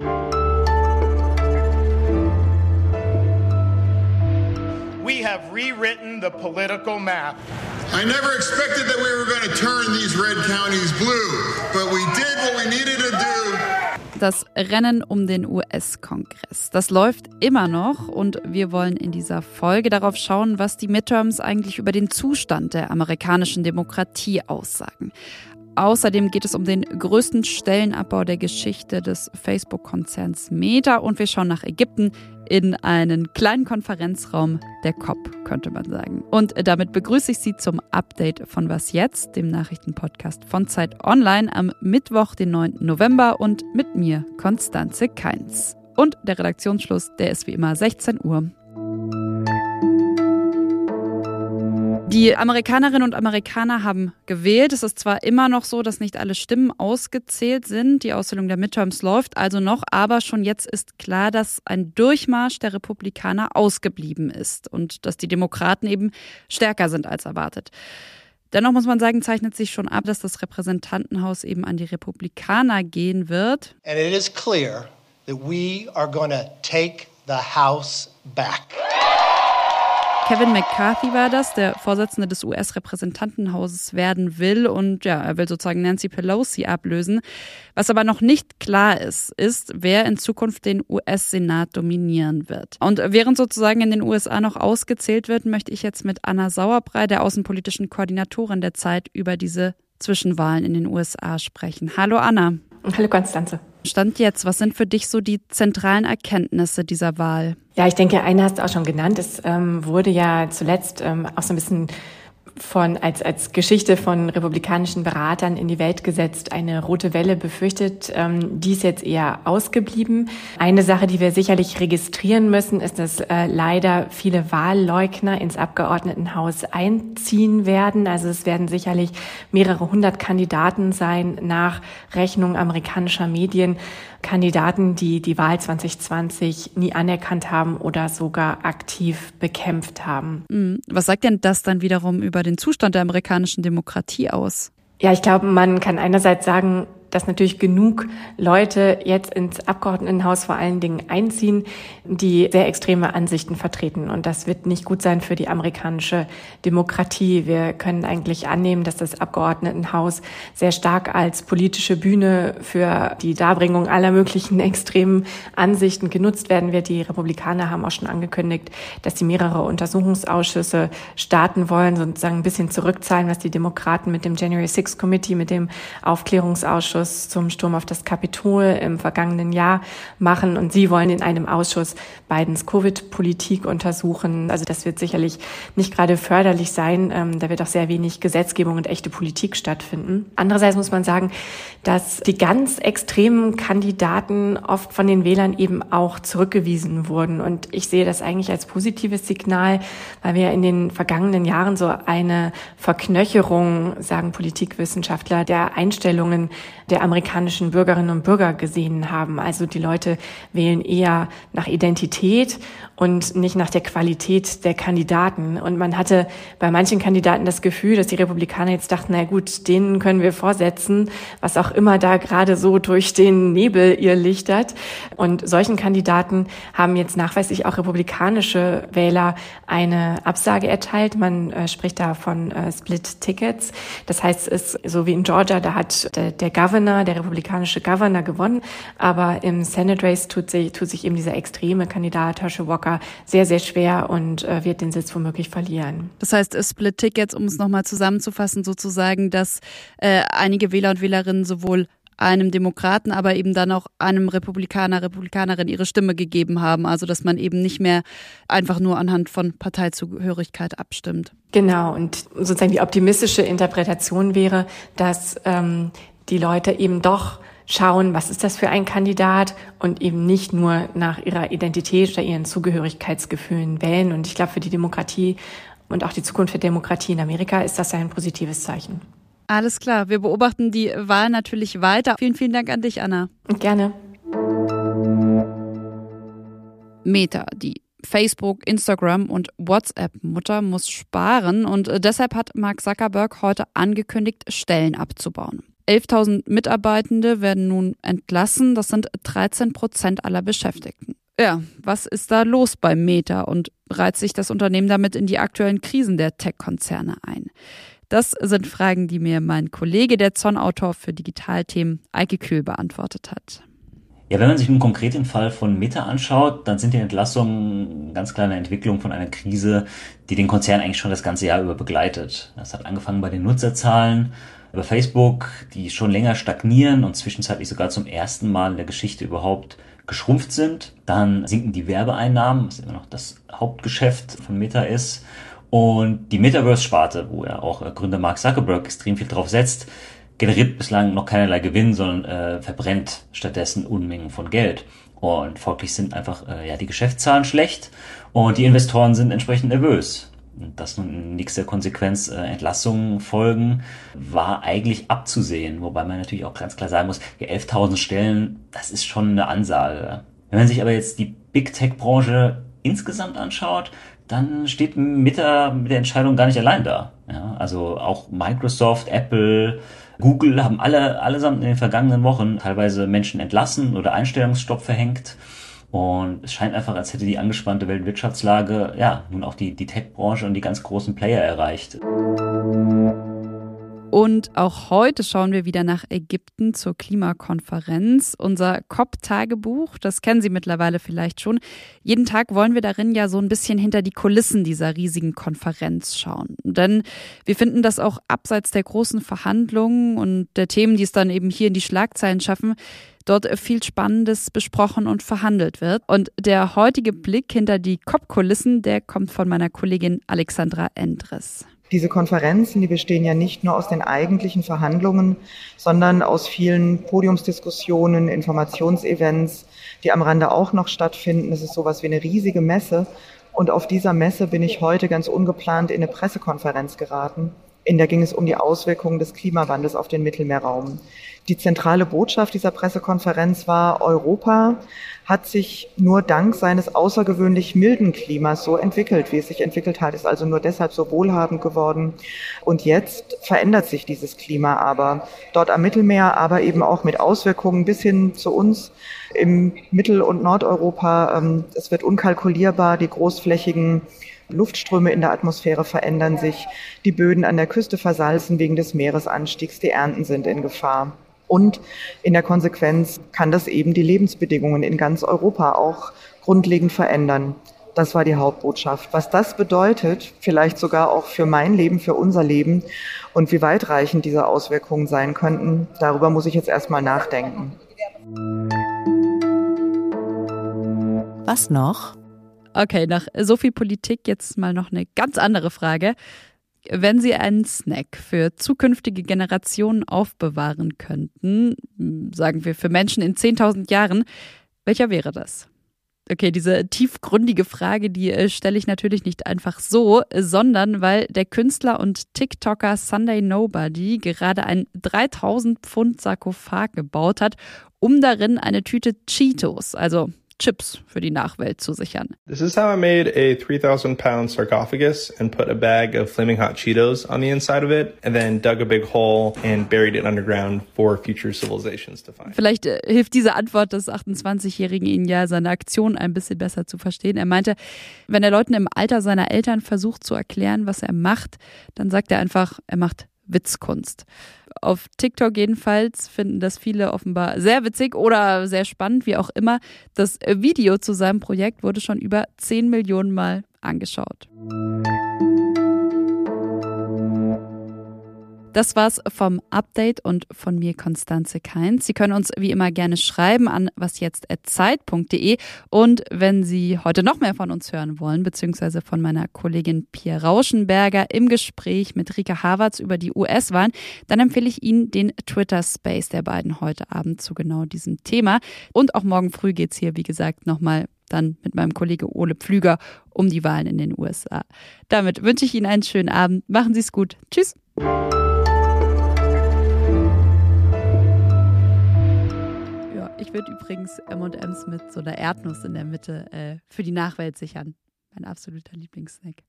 We have rewritten the political map. I never expected that we were going to turn these red counties blue, but we did what we needed to do. Das Rennen um den US-Kongress. Das läuft immer noch und wir wollen in dieser Folge darauf schauen, was die Midterms eigentlich über den Zustand der amerikanischen Demokratie aussagen. Außerdem geht es um den größten Stellenabbau der Geschichte des Facebook-Konzerns Meta und wir schauen nach Ägypten in einen kleinen Konferenzraum der COP, könnte man sagen. Und damit begrüße ich Sie zum Update von Was jetzt, dem Nachrichtenpodcast von Zeit Online am Mittwoch, den 9. November und mit mir, Konstanze Keins. Und der Redaktionsschluss, der ist wie immer 16 Uhr. Die Amerikanerinnen und Amerikaner haben gewählt. Es ist zwar immer noch so, dass nicht alle Stimmen ausgezählt sind. Die Auszählung der Midterms läuft also noch, aber schon jetzt ist klar, dass ein Durchmarsch der Republikaner ausgeblieben ist und dass die Demokraten eben stärker sind als erwartet. Dennoch muss man sagen, zeichnet sich schon ab, dass das Repräsentantenhaus eben an die Republikaner gehen wird. And it is clear that we are going to take the House back. Kevin McCarthy war das, der Vorsitzende des US-Repräsentantenhauses werden will und ja, er will sozusagen Nancy Pelosi ablösen. Was aber noch nicht klar ist, ist, wer in Zukunft den US-Senat dominieren wird. Und während sozusagen in den USA noch ausgezählt wird, möchte ich jetzt mit Anna Sauerbrei, der außenpolitischen Koordinatorin der Zeit, über diese Zwischenwahlen in den USA sprechen. Hallo Anna. Hallo Konstanze. Stand jetzt, was sind für dich so die zentralen Erkenntnisse dieser Wahl? Ja, ich denke, eine hast du auch schon genannt. Es ähm, wurde ja zuletzt ähm, auch so ein bisschen von, als, als Geschichte von republikanischen Beratern in die Welt gesetzt, eine rote Welle befürchtet. Ähm, die ist jetzt eher ausgeblieben. Eine Sache, die wir sicherlich registrieren müssen, ist, dass äh, leider viele Wahlleugner ins Abgeordnetenhaus einziehen werden. Also es werden sicherlich mehrere hundert Kandidaten sein nach Rechnung amerikanischer Medien. Kandidaten, die die Wahl 2020 nie anerkannt haben oder sogar aktiv bekämpft haben. Mhm. Was sagt denn das dann wiederum über den Zustand der amerikanischen Demokratie aus? Ja, ich glaube, man kann einerseits sagen, dass natürlich genug Leute jetzt ins Abgeordnetenhaus vor allen Dingen einziehen, die sehr extreme Ansichten vertreten. Und das wird nicht gut sein für die amerikanische Demokratie. Wir können eigentlich annehmen, dass das Abgeordnetenhaus sehr stark als politische Bühne für die Darbringung aller möglichen extremen Ansichten genutzt werden wird. Die Republikaner haben auch schon angekündigt, dass sie mehrere Untersuchungsausschüsse starten wollen, sozusagen ein bisschen zurückzahlen, was die Demokraten mit dem January 6 Committee, mit dem Aufklärungsausschuss Ausschuss zum Sturm auf das Kapitol im vergangenen Jahr machen. Und Sie wollen in einem Ausschuss Bidens Covid-Politik untersuchen. Also das wird sicherlich nicht gerade förderlich sein. Ähm, da wird auch sehr wenig Gesetzgebung und echte Politik stattfinden. Andererseits muss man sagen, dass die ganz extremen Kandidaten oft von den Wählern eben auch zurückgewiesen wurden. Und ich sehe das eigentlich als positives Signal, weil wir in den vergangenen Jahren so eine Verknöcherung, sagen Politikwissenschaftler, der Einstellungen der amerikanischen Bürgerinnen und Bürger gesehen haben. Also die Leute wählen eher nach Identität und nicht nach der Qualität der Kandidaten. Und man hatte bei manchen Kandidaten das Gefühl, dass die Republikaner jetzt dachten, na gut, denen können wir vorsetzen, was auch immer da gerade so durch den Nebel ihr lichtert. Und solchen Kandidaten haben jetzt nachweislich auch republikanische Wähler eine Absage erteilt. Man äh, spricht da von äh, Split Tickets. Das heißt, es ist so wie in Georgia, da hat der, der Governor, der republikanische Governor gewonnen, aber im Senate Race tut sich, tut sich eben dieser extreme Kandidat Herschel Walker Walker sehr, sehr schwer und äh, wird den Sitz womöglich verlieren. Das heißt, Split Tickets, um es nochmal zusammenzufassen, sozusagen, dass äh, einige Wähler und Wählerinnen sowohl einem Demokraten, aber eben dann auch einem Republikaner, Republikanerin ihre Stimme gegeben haben. Also dass man eben nicht mehr einfach nur anhand von Parteizugehörigkeit abstimmt. Genau, und sozusagen die optimistische Interpretation wäre, dass ähm, die Leute eben doch schauen, was ist das für ein Kandidat und eben nicht nur nach ihrer Identität oder ihren Zugehörigkeitsgefühlen wählen. Und ich glaube, für die Demokratie und auch die Zukunft der Demokratie in Amerika ist das ein positives Zeichen. Alles klar, wir beobachten die Wahl natürlich weiter. Vielen, vielen Dank an dich, Anna. Gerne. Meta, die Facebook, Instagram und WhatsApp-Mutter muss sparen und deshalb hat Mark Zuckerberg heute angekündigt, Stellen abzubauen. 11.000 Mitarbeitende werden nun entlassen. Das sind 13 Prozent aller Beschäftigten. Ja, was ist da los beim Meta und reiht sich das Unternehmen damit in die aktuellen Krisen der Tech-Konzerne ein? Das sind Fragen, die mir mein Kollege, der Zonn-Autor für Digitalthemen, Eike Kühl, beantwortet hat. Ja, wenn man sich einen konkreten Fall von Meta anschaut, dann sind die Entlassungen ganz klar eine Entwicklung von einer Krise, die den Konzern eigentlich schon das ganze Jahr über begleitet. Das hat angefangen bei den Nutzerzahlen, über Facebook, die schon länger stagnieren und zwischenzeitlich sogar zum ersten Mal in der Geschichte überhaupt geschrumpft sind. Dann sinken die Werbeeinnahmen, was immer noch das Hauptgeschäft von Meta ist. Und die Metaverse-Sparte, wo ja auch äh, Gründer Mark Zuckerberg extrem viel drauf setzt, generiert bislang noch keinerlei Gewinn, sondern äh, verbrennt stattdessen Unmengen von Geld. Und folglich sind einfach äh, ja die Geschäftszahlen schlecht und die Investoren sind entsprechend nervös. Dass nun in nächster Konsequenz äh, Entlassungen folgen, war eigentlich abzusehen. Wobei man natürlich auch ganz klar sagen muss, ja, 11.000 Stellen, das ist schon eine Ansage. Wenn man sich aber jetzt die Big Tech-Branche insgesamt anschaut, dann steht mit der, mit der Entscheidung gar nicht allein da. Ja, also auch Microsoft, Apple, Google haben alle allesamt in den vergangenen Wochen teilweise Menschen entlassen oder Einstellungsstopp verhängt. Und es scheint einfach, als hätte die angespannte Weltwirtschaftslage ja nun auch die, die Tech-Branche und die ganz großen Player erreicht. Und auch heute schauen wir wieder nach Ägypten zur Klimakonferenz. Unser COP-Tagebuch, das kennen Sie mittlerweile vielleicht schon. Jeden Tag wollen wir darin ja so ein bisschen hinter die Kulissen dieser riesigen Konferenz schauen. Denn wir finden, dass auch abseits der großen Verhandlungen und der Themen, die es dann eben hier in die Schlagzeilen schaffen, dort viel Spannendes besprochen und verhandelt wird. Und der heutige Blick hinter die COP-Kulissen, der kommt von meiner Kollegin Alexandra Endres. Diese Konferenzen, die bestehen ja nicht nur aus den eigentlichen Verhandlungen, sondern aus vielen Podiumsdiskussionen, Informationsevents, die am Rande auch noch stattfinden. Es ist sowas wie eine riesige Messe. Und auf dieser Messe bin ich heute ganz ungeplant in eine Pressekonferenz geraten. In der ging es um die Auswirkungen des Klimawandels auf den Mittelmeerraum. Die zentrale Botschaft dieser Pressekonferenz war, Europa hat sich nur dank seines außergewöhnlich milden Klimas so entwickelt, wie es sich entwickelt hat, ist also nur deshalb so wohlhabend geworden. Und jetzt verändert sich dieses Klima aber dort am Mittelmeer, aber eben auch mit Auswirkungen bis hin zu uns im Mittel- und Nordeuropa. Ähm, es wird unkalkulierbar, die großflächigen Luftströme in der Atmosphäre verändern sich, die Böden an der Küste versalzen wegen des Meeresanstiegs, die Ernten sind in Gefahr. Und in der Konsequenz kann das eben die Lebensbedingungen in ganz Europa auch grundlegend verändern. Das war die Hauptbotschaft. Was das bedeutet, vielleicht sogar auch für mein Leben, für unser Leben und wie weitreichend diese Auswirkungen sein könnten, darüber muss ich jetzt erstmal nachdenken. Was noch? Okay, nach so viel Politik jetzt mal noch eine ganz andere Frage. Wenn Sie einen Snack für zukünftige Generationen aufbewahren könnten, sagen wir für Menschen in 10.000 Jahren, welcher wäre das? Okay, diese tiefgründige Frage, die äh, stelle ich natürlich nicht einfach so, sondern weil der Künstler und TikToker Sunday Nobody gerade ein 3000 Pfund Sarkophag gebaut hat, um darin eine Tüte Cheetos, also Chips für die Nachwelt zu sichern. This is how I made a 3000 pound sarcophagus and put a bag of flaming hot Cheetos on the inside of it and then dug a big hole and buried it underground for future civilizations to find. Vielleicht äh, hilft diese Antwort des 28-Jährigen Ihnen ja, seine Aktion ein bisschen besser zu verstehen. Er meinte, wenn er Leuten im Alter seiner Eltern versucht zu erklären, was er macht, dann sagt er einfach, er macht Witzkunst. Auf TikTok jedenfalls finden das viele offenbar sehr witzig oder sehr spannend, wie auch immer. Das Video zu seinem Projekt wurde schon über 10 Millionen Mal angeschaut. Das war's vom Update und von mir Konstanze Keins. Sie können uns wie immer gerne schreiben an wasjetzt@zeit.de und wenn Sie heute noch mehr von uns hören wollen, beziehungsweise von meiner Kollegin Pia Rauschenberger im Gespräch mit Rika Havertz über die US-Wahlen, dann empfehle ich Ihnen den Twitter Space der beiden heute Abend zu genau diesem Thema. Und auch morgen früh geht's hier, wie gesagt, nochmal dann mit meinem Kollege Ole Pflüger um die Wahlen in den USA. Damit wünsche ich Ihnen einen schönen Abend. Machen Sie es gut. Tschüss. Ich würde übrigens M&M's mit so einer Erdnuss in der Mitte äh, für die Nachwelt sichern. Mein absoluter Lieblingssnack.